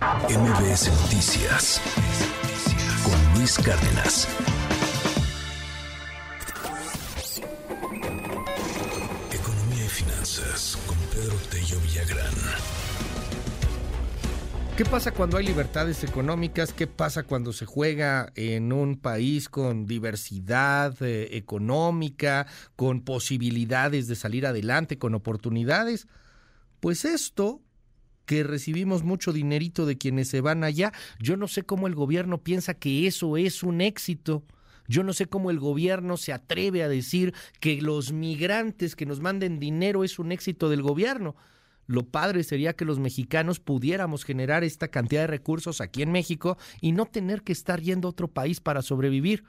MBS Noticias con Luis Cárdenas. Economía y finanzas con Pedro Tello Villagrán. ¿Qué pasa cuando hay libertades económicas? ¿Qué pasa cuando se juega en un país con diversidad eh, económica, con posibilidades de salir adelante, con oportunidades? Pues esto que recibimos mucho dinerito de quienes se van allá, yo no sé cómo el gobierno piensa que eso es un éxito. Yo no sé cómo el gobierno se atreve a decir que los migrantes que nos manden dinero es un éxito del gobierno. Lo padre sería que los mexicanos pudiéramos generar esta cantidad de recursos aquí en México y no tener que estar yendo a otro país para sobrevivir.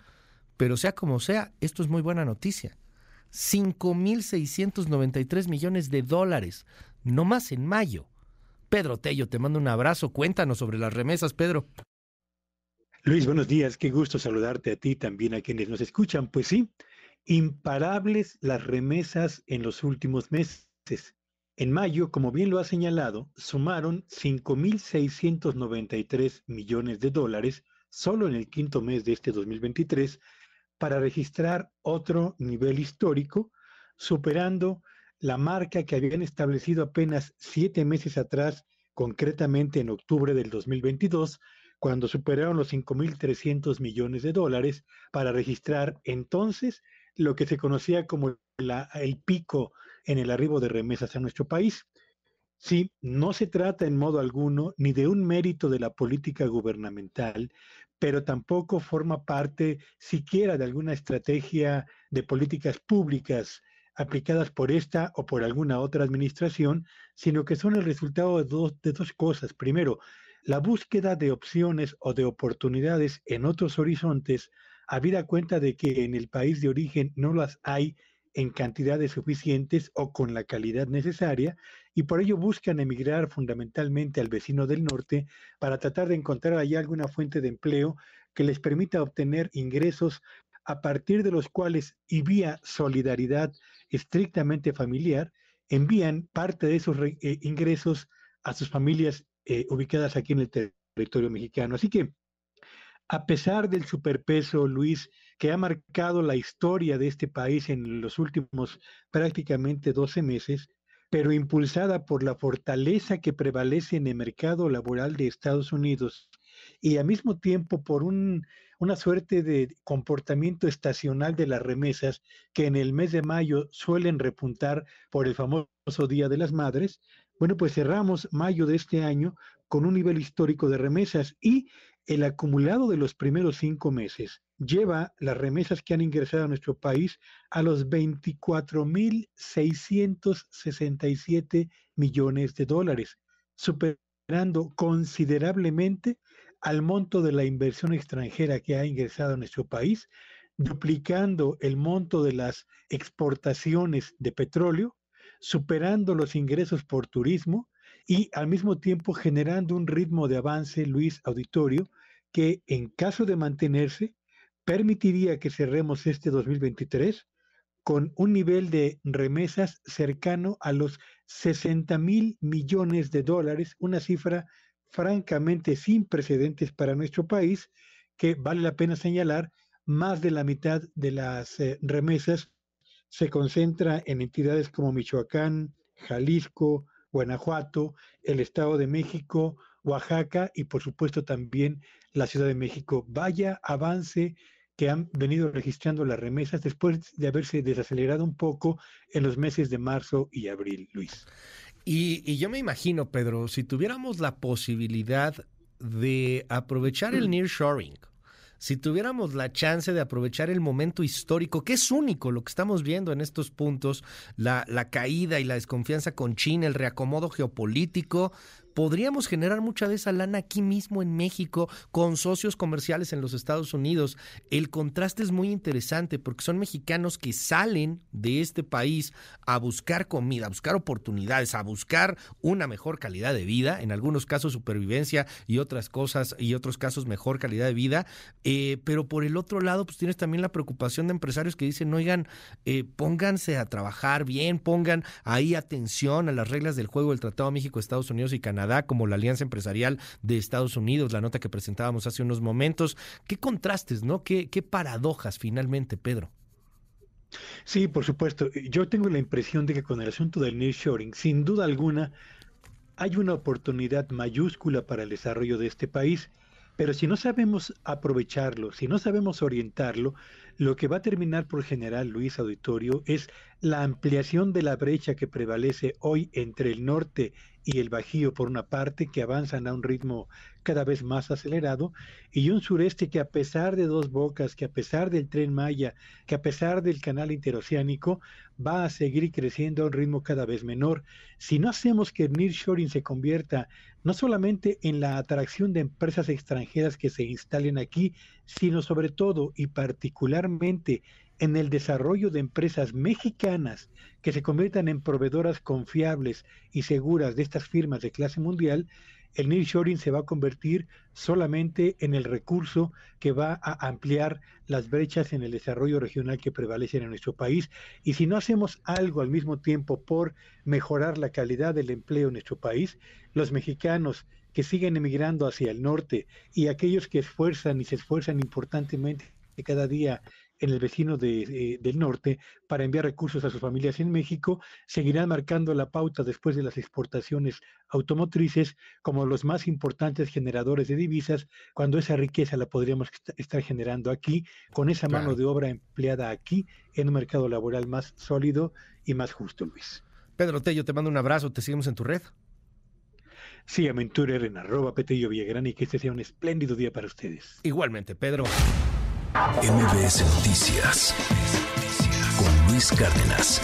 Pero sea como sea, esto es muy buena noticia. 5.693 millones de dólares, no más en mayo. Pedro Tello, te mando un abrazo. Cuéntanos sobre las remesas, Pedro. Luis, buenos días. Qué gusto saludarte a ti también, a quienes nos escuchan. Pues sí, imparables las remesas en los últimos meses. En mayo, como bien lo ha señalado, sumaron 5.693 millones de dólares solo en el quinto mes de este 2023 para registrar otro nivel histórico, superando la marca que habían establecido apenas siete meses atrás, concretamente en octubre del 2022, cuando superaron los 5.300 millones de dólares para registrar entonces lo que se conocía como el pico en el arribo de remesas a nuestro país. Sí, no se trata en modo alguno ni de un mérito de la política gubernamental, pero tampoco forma parte siquiera de alguna estrategia de políticas públicas aplicadas por esta o por alguna otra administración, sino que son el resultado de dos, de dos cosas. Primero, la búsqueda de opciones o de oportunidades en otros horizontes, habida cuenta de que en el país de origen no las hay en cantidades suficientes o con la calidad necesaria y por ello buscan emigrar fundamentalmente al vecino del norte para tratar de encontrar allá alguna fuente de empleo que les permita obtener ingresos a partir de los cuales y vía solidaridad estrictamente familiar envían parte de esos eh, ingresos a sus familias eh, ubicadas aquí en el territorio mexicano. Así que a pesar del superpeso, Luis, que ha marcado la historia de este país en los últimos prácticamente 12 meses, pero impulsada por la fortaleza que prevalece en el mercado laboral de Estados Unidos y al mismo tiempo por un, una suerte de comportamiento estacional de las remesas que en el mes de mayo suelen repuntar por el famoso Día de las Madres, bueno, pues cerramos mayo de este año con un nivel histórico de remesas y el acumulado de los primeros cinco meses lleva las remesas que han ingresado a nuestro país a los 24.667 millones de dólares, superando considerablemente al monto de la inversión extranjera que ha ingresado a nuestro país, duplicando el monto de las exportaciones de petróleo, superando los ingresos por turismo y al mismo tiempo generando un ritmo de avance, Luis Auditorio, que en caso de mantenerse, permitiría que cerremos este 2023 con un nivel de remesas cercano a los 60 mil millones de dólares, una cifra francamente sin precedentes para nuestro país, que vale la pena señalar, más de la mitad de las eh, remesas se concentra en entidades como Michoacán, Jalisco, Guanajuato, el Estado de México, Oaxaca y por supuesto también la Ciudad de México. Vaya avance que han venido registrando las remesas después de haberse desacelerado un poco en los meses de marzo y abril, Luis. Y, y yo me imagino, Pedro, si tuviéramos la posibilidad de aprovechar el nearshoring, si tuviéramos la chance de aprovechar el momento histórico, que es único lo que estamos viendo en estos puntos, la, la caída y la desconfianza con China, el reacomodo geopolítico, podríamos generar mucha de esa lana aquí mismo en México con socios comerciales en los Estados Unidos. El contraste es muy interesante porque son mexicanos que salen de este país a buscar comida, a buscar oportunidades, a buscar una mejor calidad de vida, en algunos casos supervivencia y otras cosas y otros casos mejor calidad de vida. Eh, pero por el otro lado, pues tienes también la preocupación de empresarios que dicen, oigan, eh, pónganse a trabajar bien, pongan ahí atención a las reglas del juego del Tratado México, Estados Unidos y Canadá Como la Alianza Empresarial de Estados Unidos, la nota que presentábamos hace unos momentos. Qué contrastes, ¿no? Qué, qué paradojas finalmente, Pedro. Sí, por supuesto. Yo tengo la impresión de que con el asunto del nearshoring, sin duda alguna, hay una oportunidad mayúscula para el desarrollo de este país, pero si no sabemos aprovecharlo, si no sabemos orientarlo, lo que va a terminar por generar, Luis Auditorio, es la ampliación de la brecha que prevalece hoy entre el norte y el Bajío, por una parte, que avanzan a un ritmo cada vez más acelerado, y un sureste que a pesar de dos bocas, que a pesar del tren Maya, que a pesar del canal interoceánico, va a seguir creciendo a un ritmo cada vez menor. Si no hacemos que el nearshoring se convierta no solamente en la atracción de empresas extranjeras que se instalen aquí, sino sobre todo y particularmente en el desarrollo de empresas mexicanas que se conviertan en proveedoras confiables y seguras de estas firmas de clase mundial, el nearshoring se va a convertir solamente en el recurso que va a ampliar las brechas en el desarrollo regional que prevalecen en nuestro país. Y si no hacemos algo al mismo tiempo por mejorar la calidad del empleo en nuestro país, los mexicanos que siguen emigrando hacia el norte y aquellos que esfuerzan y se esfuerzan importantemente cada día en el vecino de, eh, del norte para enviar recursos a sus familias en México, seguirán marcando la pauta después de las exportaciones automotrices como los más importantes generadores de divisas, cuando esa riqueza la podríamos estar generando aquí, con esa mano de obra empleada aquí en un mercado laboral más sólido y más justo, Luis. Pedro Tello, te mando un abrazo, te seguimos en tu red. Sí, aventura en arroba Petello Villagrán y que este sea un espléndido día para ustedes. Igualmente, Pedro. MBS Noticias con Luis Cárdenas.